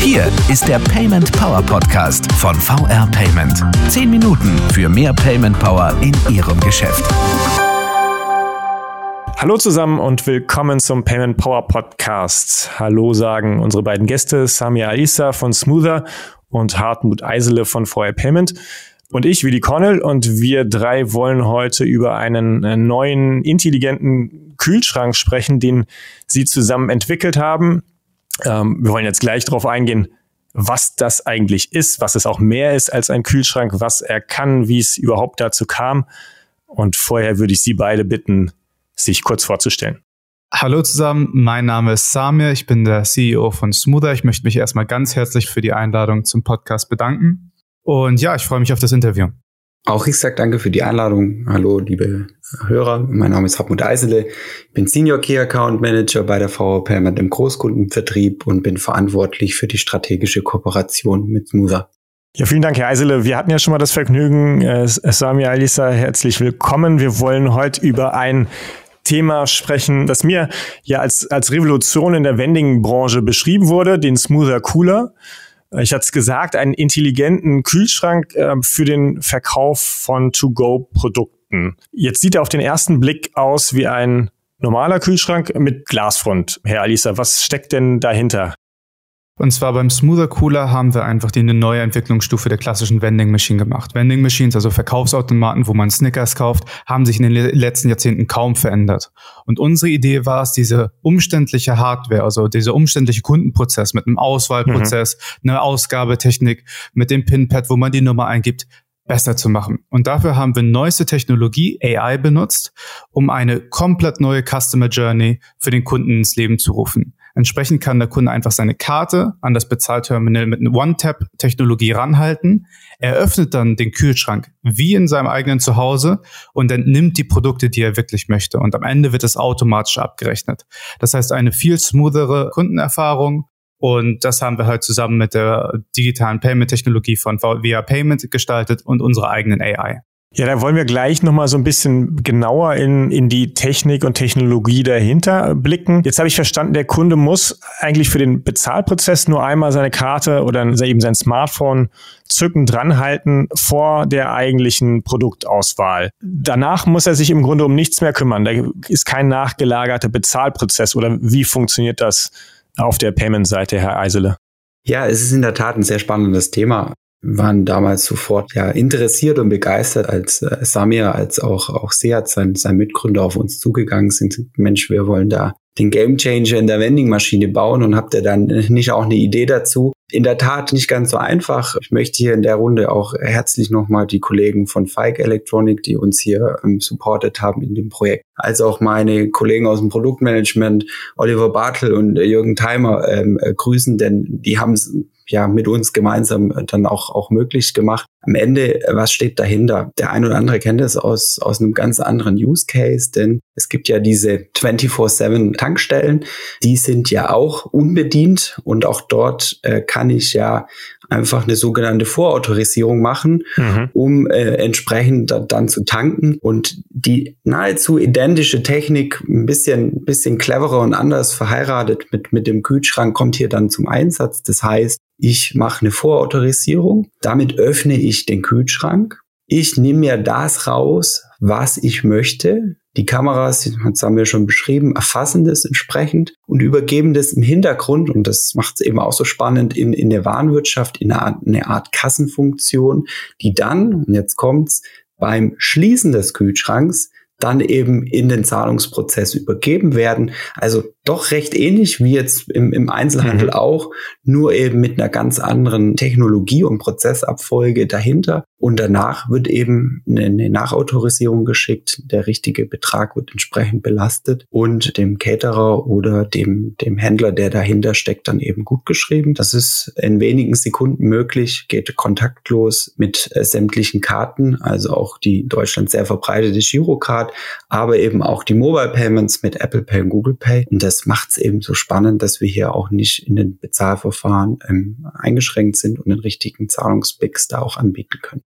Hier ist der Payment Power Podcast von VR Payment. Zehn Minuten für mehr Payment Power in Ihrem Geschäft. Hallo zusammen und willkommen zum Payment Power Podcast. Hallo sagen unsere beiden Gäste Samia Alisa von Smoother und Hartmut Eisele von VR Payment und ich, Willi Connell, und wir drei wollen heute über einen äh, neuen intelligenten Kühlschrank sprechen, den Sie zusammen entwickelt haben. Ähm, wir wollen jetzt gleich darauf eingehen, was das eigentlich ist, was es auch mehr ist als ein Kühlschrank, was er kann, wie es überhaupt dazu kam. Und vorher würde ich Sie beide bitten, sich kurz vorzustellen. Hallo zusammen, mein Name ist Samir, ich bin der CEO von Smoother. Ich möchte mich erstmal ganz herzlich für die Einladung zum Podcast bedanken. Und ja, ich freue mich auf das Interview. Auch ich sage danke für die Einladung. Hallo, liebe Hörer. Mein Name ist Hartmut Eisele. Ich bin Senior Key Account Manager bei der VW Payment im Großkundenvertrieb und bin verantwortlich für die strategische Kooperation mit Smoother. Ja, vielen Dank, Herr Eisele. Wir hatten ja schon mal das Vergnügen. Äh, Samia Alisa, herzlich willkommen. Wir wollen heute über ein Thema sprechen, das mir ja als, als Revolution in der Vending-Branche beschrieben wurde, den Smoother Cooler. Ich hatte es gesagt, einen intelligenten Kühlschrank äh, für den Verkauf von To-Go-Produkten. Jetzt sieht er auf den ersten Blick aus wie ein normaler Kühlschrank mit Glasfront. Herr Alisa, was steckt denn dahinter? Und zwar beim Smoother Cooler haben wir einfach die eine neue Entwicklungsstufe der klassischen Vending Machine gemacht. Vending Machines, also Verkaufsautomaten, wo man Snickers kauft, haben sich in den letzten Jahrzehnten kaum verändert. Und unsere Idee war es, diese umständliche Hardware, also dieser umständliche Kundenprozess mit einem Auswahlprozess, mhm. eine Ausgabetechnik, mit dem Pinpad, wo man die Nummer eingibt, besser zu machen. Und dafür haben wir neueste Technologie, AI, benutzt, um eine komplett neue Customer Journey für den Kunden ins Leben zu rufen. Entsprechend kann der Kunde einfach seine Karte an das Bezahlterminal mit einer One-Tap-Technologie ranhalten. Er öffnet dann den Kühlschrank wie in seinem eigenen Zuhause und entnimmt die Produkte, die er wirklich möchte. Und am Ende wird es automatisch abgerechnet. Das heißt, eine viel smoothere Kundenerfahrung. Und das haben wir halt zusammen mit der digitalen Payment-Technologie von VIA Payment gestaltet und unserer eigenen AI. Ja, da wollen wir gleich nochmal so ein bisschen genauer in, in die Technik und Technologie dahinter blicken. Jetzt habe ich verstanden, der Kunde muss eigentlich für den Bezahlprozess nur einmal seine Karte oder eben sein Smartphone zücken, dranhalten vor der eigentlichen Produktauswahl. Danach muss er sich im Grunde um nichts mehr kümmern. Da ist kein nachgelagerter Bezahlprozess oder wie funktioniert das auf der Payment-Seite, Herr Eisele? Ja, es ist in der Tat ein sehr spannendes Thema waren damals sofort ja interessiert und begeistert, als äh, Samir, als auch, auch Seat, sein, sein Mitgründer, auf uns zugegangen sind. Mensch, wir wollen da den Gamechanger in der Vending-Maschine bauen und habt ihr dann nicht auch eine Idee dazu? In der Tat nicht ganz so einfach. Ich möchte hier in der Runde auch herzlich nochmal die Kollegen von Fike Electronic, die uns hier ähm, supportet haben in dem Projekt, als auch meine Kollegen aus dem Produktmanagement, Oliver Bartel und Jürgen Theimer, ähm, äh, grüßen, denn die haben ja mit uns gemeinsam dann auch, auch möglich gemacht. Am Ende, was steht dahinter? Der ein oder andere kennt es aus, aus einem ganz anderen Use Case, denn es gibt ja diese 24-7 Tankstellen, die sind ja auch unbedient und auch dort äh, kann ich ja einfach eine sogenannte Vorautorisierung machen, mhm. um äh, entsprechend da, dann zu tanken. Und die nahezu identische Technik, ein bisschen, bisschen cleverer und anders verheiratet mit, mit dem Kühlschrank, kommt hier dann zum Einsatz. Das heißt, ich mache eine Vorautorisierung, damit öffne ich den Kühlschrank. Ich nehme mir das raus, was ich möchte. Die Kameras, das haben wir schon beschrieben, erfassen das entsprechend und übergeben das im Hintergrund, und das macht es eben auch so spannend, in, in der Warenwirtschaft, in eine Art, eine Art Kassenfunktion, die dann, und jetzt kommt's, beim Schließen des Kühlschranks dann eben in den Zahlungsprozess übergeben werden. Also doch recht ähnlich wie jetzt im, im Einzelhandel mhm. auch, nur eben mit einer ganz anderen Technologie und Prozessabfolge dahinter. Und danach wird eben eine, eine Nachautorisierung geschickt. Der richtige Betrag wird entsprechend belastet und dem Caterer oder dem, dem Händler, der dahinter steckt, dann eben gut geschrieben. Das ist in wenigen Sekunden möglich, geht kontaktlos mit äh, sämtlichen Karten, also auch die in Deutschland sehr verbreitete Girocard, aber eben auch die Mobile Payments mit Apple Pay und Google Pay. Und das macht es eben so spannend, dass wir hier auch nicht in den Bezahlverfahren ähm, eingeschränkt sind und den richtigen Zahlungsbix da auch anbieten können.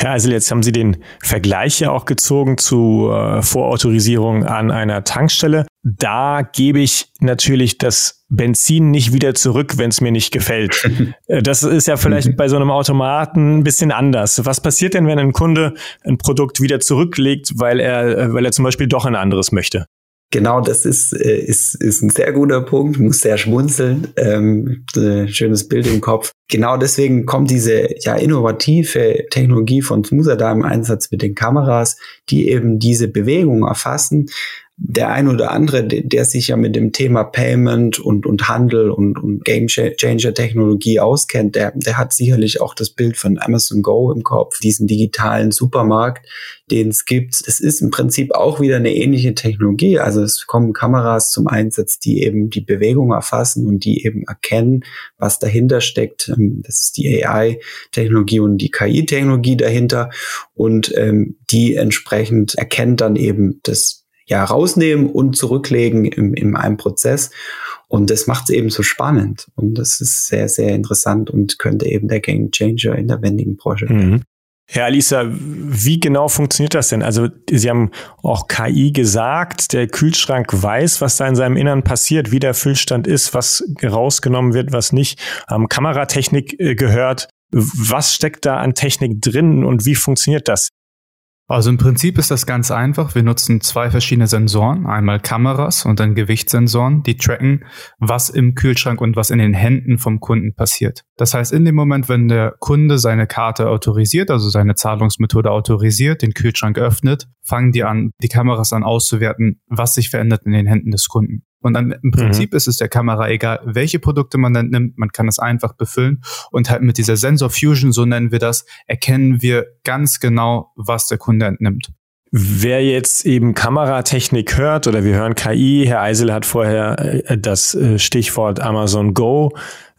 Ja, also jetzt haben Sie den Vergleich ja auch gezogen zu äh, Vorautorisierung an einer Tankstelle. da gebe ich natürlich das Benzin nicht wieder zurück, wenn es mir nicht gefällt. Äh, das ist ja vielleicht mhm. bei so einem Automaten ein bisschen anders. Was passiert denn, wenn ein Kunde ein Produkt wieder zurücklegt, weil er, äh, weil er zum Beispiel doch ein anderes möchte? Genau, das ist, äh, ist, ist ein sehr guter Punkt, muss sehr schmunzeln. Ähm, schönes Bild im Kopf. Genau deswegen kommt diese ja innovative Technologie von Smoother da im Einsatz mit den Kameras, die eben diese Bewegung erfassen, der ein oder andere, der, der, sich ja mit dem Thema Payment und, und Handel und, und Game Changer Technologie auskennt, der, der hat sicherlich auch das Bild von Amazon Go im Kopf, diesen digitalen Supermarkt, den es gibt. Es ist im Prinzip auch wieder eine ähnliche Technologie. Also es kommen Kameras zum Einsatz, die eben die Bewegung erfassen und die eben erkennen, was dahinter steckt. Ähm, das ist die AI-Technologie und die KI-Technologie dahinter. Und ähm, die entsprechend erkennt dann eben das ja rausnehmen und zurücklegen im, in einem Prozess. Und das macht es eben so spannend. Und das ist sehr, sehr interessant und könnte eben der Game Changer in der wendigen Branche werden. Mhm. Herr Alisa, wie genau funktioniert das denn? Also Sie haben auch KI gesagt, der Kühlschrank weiß, was da in seinem Innern passiert, wie der Füllstand ist, was rausgenommen wird, was nicht. Haben Kameratechnik äh, gehört. Was steckt da an Technik drin und wie funktioniert das? Also im Prinzip ist das ganz einfach. Wir nutzen zwei verschiedene Sensoren, einmal Kameras und dann Gewichtssensoren, die tracken, was im Kühlschrank und was in den Händen vom Kunden passiert. Das heißt, in dem Moment, wenn der Kunde seine Karte autorisiert, also seine Zahlungsmethode autorisiert, den Kühlschrank öffnet, fangen die an, die Kameras an auszuwerten, was sich verändert in den Händen des Kunden. Und dann im mhm. Prinzip mhm. ist es der Kamera egal, welche Produkte man dann nimmt. Man kann es einfach befüllen und halt mit dieser Sensor Fusion, so nennen wir das, erkennen wir ganz genau, was der Kunde entnimmt. Wer jetzt eben Kameratechnik hört oder wir hören KI, Herr Eisel hat vorher äh, das äh, Stichwort Amazon Go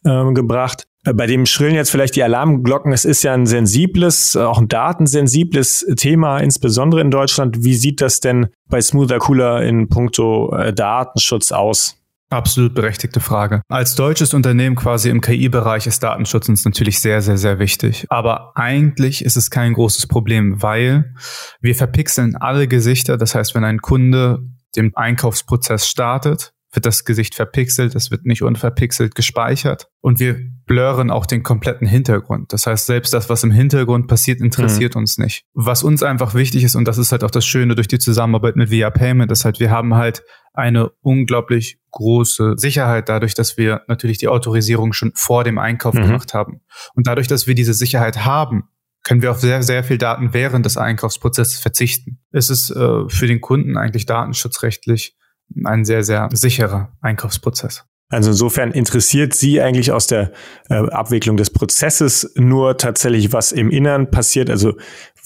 äh, gebracht. Äh, bei dem schrillen jetzt vielleicht die Alarmglocken. Es ist ja ein sensibles, auch ein datensensibles Thema, insbesondere in Deutschland. Wie sieht das denn bei Smoother Cooler in puncto äh, Datenschutz aus? Absolut berechtigte Frage. Als deutsches Unternehmen quasi im KI-Bereich ist Datenschutz uns natürlich sehr, sehr, sehr wichtig. Aber eigentlich ist es kein großes Problem, weil wir verpixeln alle Gesichter. Das heißt, wenn ein Kunde den Einkaufsprozess startet, wird das Gesicht verpixelt, es wird nicht unverpixelt gespeichert und wir blurren auch den kompletten Hintergrund. Das heißt, selbst das, was im Hintergrund passiert, interessiert mhm. uns nicht. Was uns einfach wichtig ist, und das ist halt auch das Schöne durch die Zusammenarbeit mit Via Payment, ist halt, wir haben halt eine unglaublich große Sicherheit dadurch, dass wir natürlich die Autorisierung schon vor dem Einkauf mhm. gemacht haben. Und dadurch, dass wir diese Sicherheit haben, können wir auf sehr, sehr viel Daten während des Einkaufsprozesses verzichten. Es ist äh, für den Kunden eigentlich datenschutzrechtlich ein sehr, sehr sicherer Einkaufsprozess. Also insofern interessiert Sie eigentlich aus der äh, Abwicklung des Prozesses nur tatsächlich, was im Innern passiert, also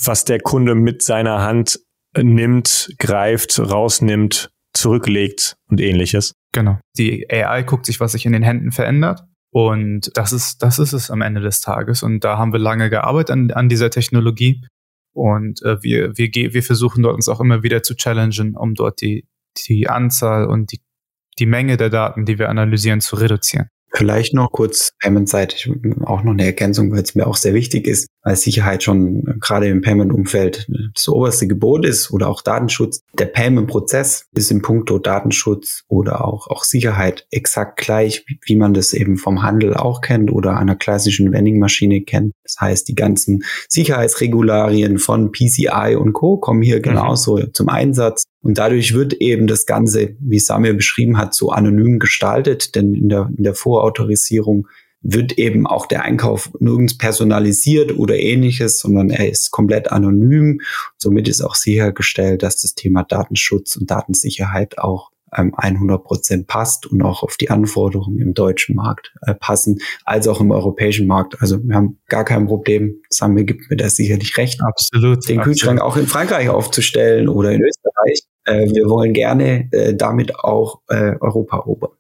was der Kunde mit seiner Hand nimmt, greift, rausnimmt, zurücklegt und ähnliches. Genau. Die AI guckt sich, was sich in den Händen verändert. Und das ist, das ist es am Ende des Tages. Und da haben wir lange gearbeitet an, an dieser Technologie. Und äh, wir, wir, wir versuchen dort uns auch immer wieder zu challengen, um dort die, die Anzahl und die, die Menge der Daten, die wir analysieren, zu reduzieren. Vielleicht noch kurz payment-seitig auch noch eine Ergänzung, weil es mir auch sehr wichtig ist, weil Sicherheit schon gerade im Payment-Umfeld das oberste Gebot ist oder auch Datenschutz. Der Payment-Prozess ist im Punkto Datenschutz oder auch, auch Sicherheit exakt gleich, wie, wie man das eben vom Handel auch kennt oder einer klassischen Vending-Maschine kennt. Das heißt, die ganzen Sicherheitsregularien von PCI und Co. kommen hier genauso mhm. zum Einsatz. Und dadurch wird eben das Ganze, wie Samir beschrieben hat, so anonym gestaltet, denn in der, in der Vorautorisierung wird eben auch der Einkauf nirgends personalisiert oder ähnliches, sondern er ist komplett anonym. Somit ist auch sichergestellt, dass das Thema Datenschutz und Datensicherheit auch 100 ähm, Prozent passt und auch auf die Anforderungen im deutschen Markt äh, passen, als auch im europäischen Markt. Also wir haben gar kein Problem. Samuel gibt mir das sicherlich recht. Absolut. Den Kühlschrank auch in Frankreich aufzustellen oder in Österreich. Äh, wir wollen gerne äh, damit auch Europa erobern.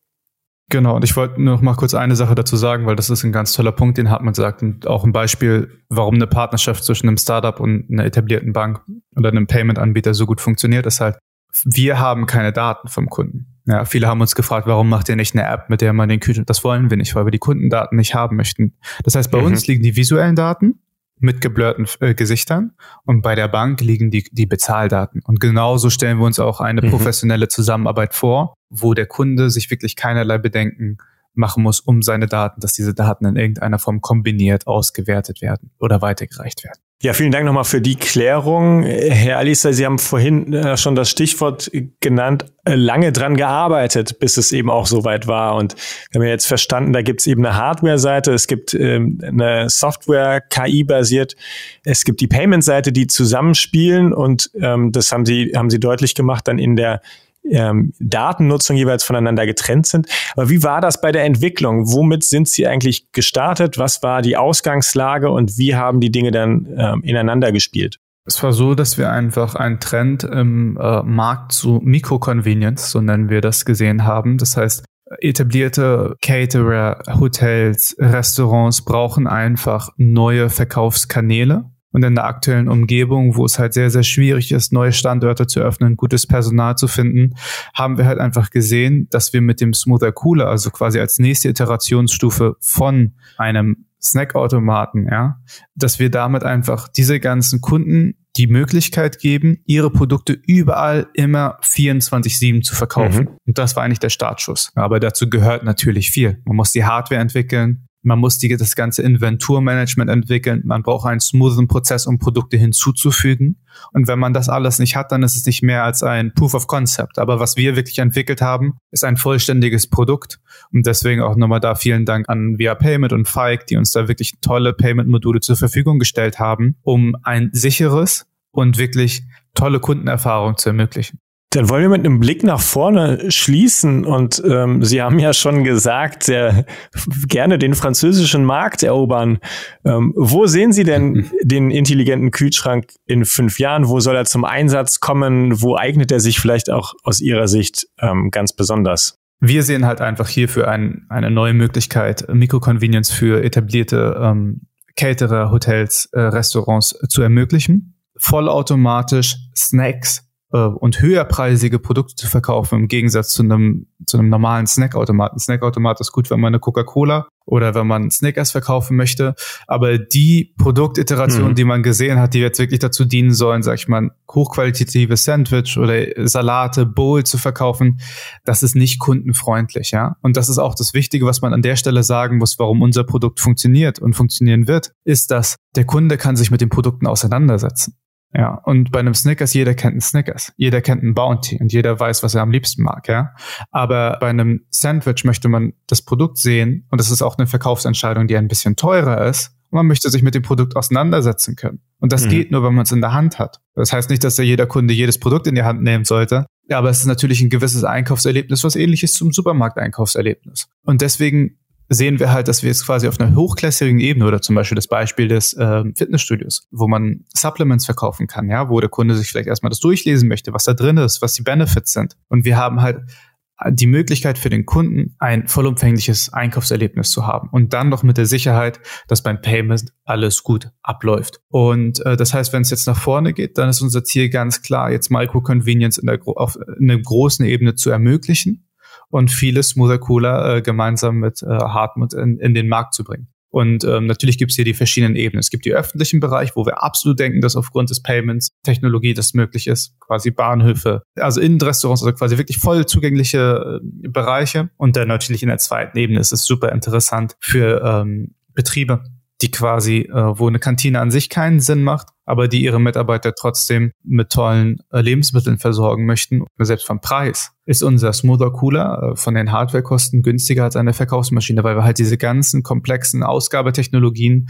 Genau, und ich wollte noch mal kurz eine Sache dazu sagen, weil das ist ein ganz toller Punkt, den Hartmann sagt und auch ein Beispiel, warum eine Partnerschaft zwischen einem Startup und einer etablierten Bank oder einem Payment-Anbieter so gut funktioniert, ist halt, wir haben keine Daten vom Kunden. Ja, viele haben uns gefragt, warum macht ihr nicht eine App, mit der man den Kühlschrank, das wollen wir nicht, weil wir die Kundendaten nicht haben möchten. Das heißt, bei mhm. uns liegen die visuellen Daten mit geblurrten äh, Gesichtern und bei der Bank liegen die, die Bezahldaten. Und genauso stellen wir uns auch eine mhm. professionelle Zusammenarbeit vor, wo der Kunde sich wirklich keinerlei Bedenken machen muss, um seine Daten, dass diese Daten in irgendeiner Form kombiniert ausgewertet werden oder weitergereicht werden. Ja, vielen Dank nochmal für die Klärung. Herr Alisa, Sie haben vorhin äh, schon das Stichwort genannt, äh, lange dran gearbeitet, bis es eben auch soweit war. Und wir haben ja jetzt verstanden, da gibt es eben eine Hardware-Seite, es gibt ähm, eine Software, KI-basiert, es gibt die Payment-Seite, die zusammenspielen und ähm, das haben Sie, haben Sie deutlich gemacht dann in der ähm, Datennutzung jeweils voneinander getrennt sind. Aber wie war das bei der Entwicklung? Womit sind Sie eigentlich gestartet? Was war die Ausgangslage und wie haben die Dinge dann ähm, ineinander gespielt? Es war so, dass wir einfach einen Trend im äh, Markt zu Mikroconvenience, so nennen wir das, gesehen haben. Das heißt, etablierte Caterer, Hotels, Restaurants brauchen einfach neue Verkaufskanäle und in der aktuellen Umgebung, wo es halt sehr, sehr schwierig ist, neue Standorte zu öffnen, gutes Personal zu finden, haben wir halt einfach gesehen, dass wir mit dem Smoother Cooler, also quasi als nächste Iterationsstufe von einem Snackautomaten, ja, dass wir damit einfach diese ganzen Kunden die Möglichkeit geben, ihre Produkte überall immer 24-7 zu verkaufen. Mhm. Und das war eigentlich der Startschuss. Aber dazu gehört natürlich viel. Man muss die Hardware entwickeln, man muss die, das ganze Inventurmanagement entwickeln. Man braucht einen smoothen Prozess, um Produkte hinzuzufügen. Und wenn man das alles nicht hat, dann ist es nicht mehr als ein Proof of Concept. Aber was wir wirklich entwickelt haben, ist ein vollständiges Produkt. Und deswegen auch nochmal da vielen Dank an Via Payment und Fike, die uns da wirklich tolle Payment-Module zur Verfügung gestellt haben, um ein sicheres und wirklich tolle Kundenerfahrung zu ermöglichen. Dann wollen wir mit einem Blick nach vorne schließen. Und ähm, Sie haben ja schon gesagt, sehr gerne den französischen Markt erobern. Ähm, wo sehen Sie denn den intelligenten Kühlschrank in fünf Jahren? Wo soll er zum Einsatz kommen? Wo eignet er sich vielleicht auch aus Ihrer Sicht ähm, ganz besonders? Wir sehen halt einfach hierfür ein, eine neue Möglichkeit, Mikroconvenience für etablierte ähm, Caterer, Hotels, äh, Restaurants zu ermöglichen. Vollautomatisch Snacks und höherpreisige Produkte zu verkaufen im Gegensatz zu einem zu einem normalen Snackautomaten. Snackautomat ist gut, wenn man eine Coca-Cola oder wenn man Snickers verkaufen möchte, aber die Produktiterationen, mhm. die man gesehen hat, die jetzt wirklich dazu dienen sollen, sag ich mal, hochqualitative Sandwich oder Salate, Bowl zu verkaufen, das ist nicht kundenfreundlich, ja. Und das ist auch das Wichtige, was man an der Stelle sagen muss, warum unser Produkt funktioniert und funktionieren wird, ist, dass der Kunde kann sich mit den Produkten auseinandersetzen. Ja, und bei einem Snickers, jeder kennt einen Snickers, jeder kennt einen Bounty und jeder weiß, was er am liebsten mag, ja. Aber bei einem Sandwich möchte man das Produkt sehen und das ist auch eine Verkaufsentscheidung, die ein bisschen teurer ist. Und man möchte sich mit dem Produkt auseinandersetzen können. Und das mhm. geht nur, wenn man es in der Hand hat. Das heißt nicht, dass ja jeder Kunde jedes Produkt in die Hand nehmen sollte. Aber es ist natürlich ein gewisses Einkaufserlebnis, was ähnlich ist zum Supermarkteinkaufserlebnis. Und deswegen sehen wir halt, dass wir jetzt quasi auf einer hochklassigen Ebene oder zum Beispiel das Beispiel des äh, Fitnessstudios, wo man Supplements verkaufen kann, ja, wo der Kunde sich vielleicht erstmal das durchlesen möchte, was da drin ist, was die Benefits sind. Und wir haben halt die Möglichkeit für den Kunden, ein vollumfängliches Einkaufserlebnis zu haben und dann noch mit der Sicherheit, dass beim Payment alles gut abläuft. Und äh, das heißt, wenn es jetzt nach vorne geht, dann ist unser Ziel ganz klar, jetzt Micro-Convenience in der, auf einer großen Ebene zu ermöglichen und viele Smoother Cooler äh, gemeinsam mit äh, Hartmut in, in den Markt zu bringen. Und ähm, natürlich gibt es hier die verschiedenen Ebenen. Es gibt die öffentlichen Bereich, wo wir absolut denken, dass aufgrund des Payments Technologie das möglich ist, quasi Bahnhöfe, also Innenrestaurants, also quasi wirklich voll zugängliche äh, Bereiche. Und dann natürlich in der zweiten Ebene ist es super interessant für ähm, Betriebe, die quasi, äh, wo eine Kantine an sich keinen Sinn macht, aber die ihre Mitarbeiter trotzdem mit tollen äh, Lebensmitteln versorgen möchten. Selbst vom Preis ist unser Smoother Cooler äh, von den Hardwarekosten günstiger als eine Verkaufsmaschine, weil wir halt diese ganzen komplexen Ausgabetechnologien,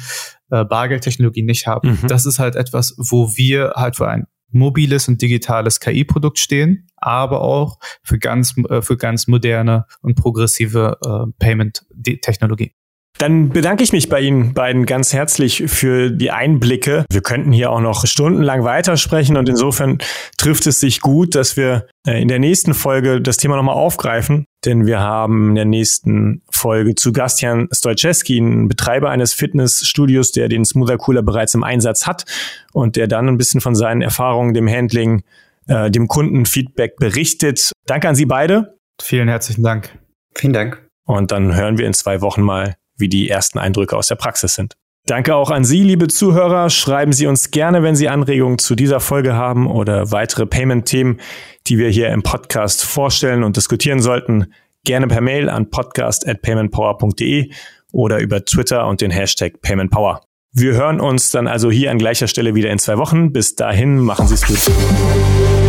äh, Bargeldtechnologien nicht haben. Mhm. Das ist halt etwas, wo wir halt für ein mobiles und digitales KI-Produkt stehen, aber auch für ganz, für ganz moderne und progressive äh, Payment-Technologie. Dann bedanke ich mich bei Ihnen beiden ganz herzlich für die Einblicke. Wir könnten hier auch noch stundenlang weitersprechen und insofern trifft es sich gut, dass wir äh, in der nächsten Folge das Thema nochmal aufgreifen, denn wir haben in der nächsten Folge zu Gast Jan Stojczewski, einen Betreiber eines Fitnessstudios, der den Smoother Cooler bereits im Einsatz hat und der dann ein bisschen von seinen Erfahrungen, dem Handling, äh, dem Kundenfeedback berichtet. Danke an Sie beide. Vielen herzlichen Dank. Vielen Dank. Und dann hören wir in zwei Wochen mal, wie die ersten Eindrücke aus der Praxis sind. Danke auch an Sie, liebe Zuhörer. Schreiben Sie uns gerne, wenn Sie Anregungen zu dieser Folge haben oder weitere Payment-Themen, die wir hier im Podcast vorstellen und diskutieren sollten. Gerne per Mail an podcast.paymentpower.de oder über Twitter und den Hashtag PaymentPower. Wir hören uns dann also hier an gleicher Stelle wieder in zwei Wochen. Bis dahin, machen Sie es gut.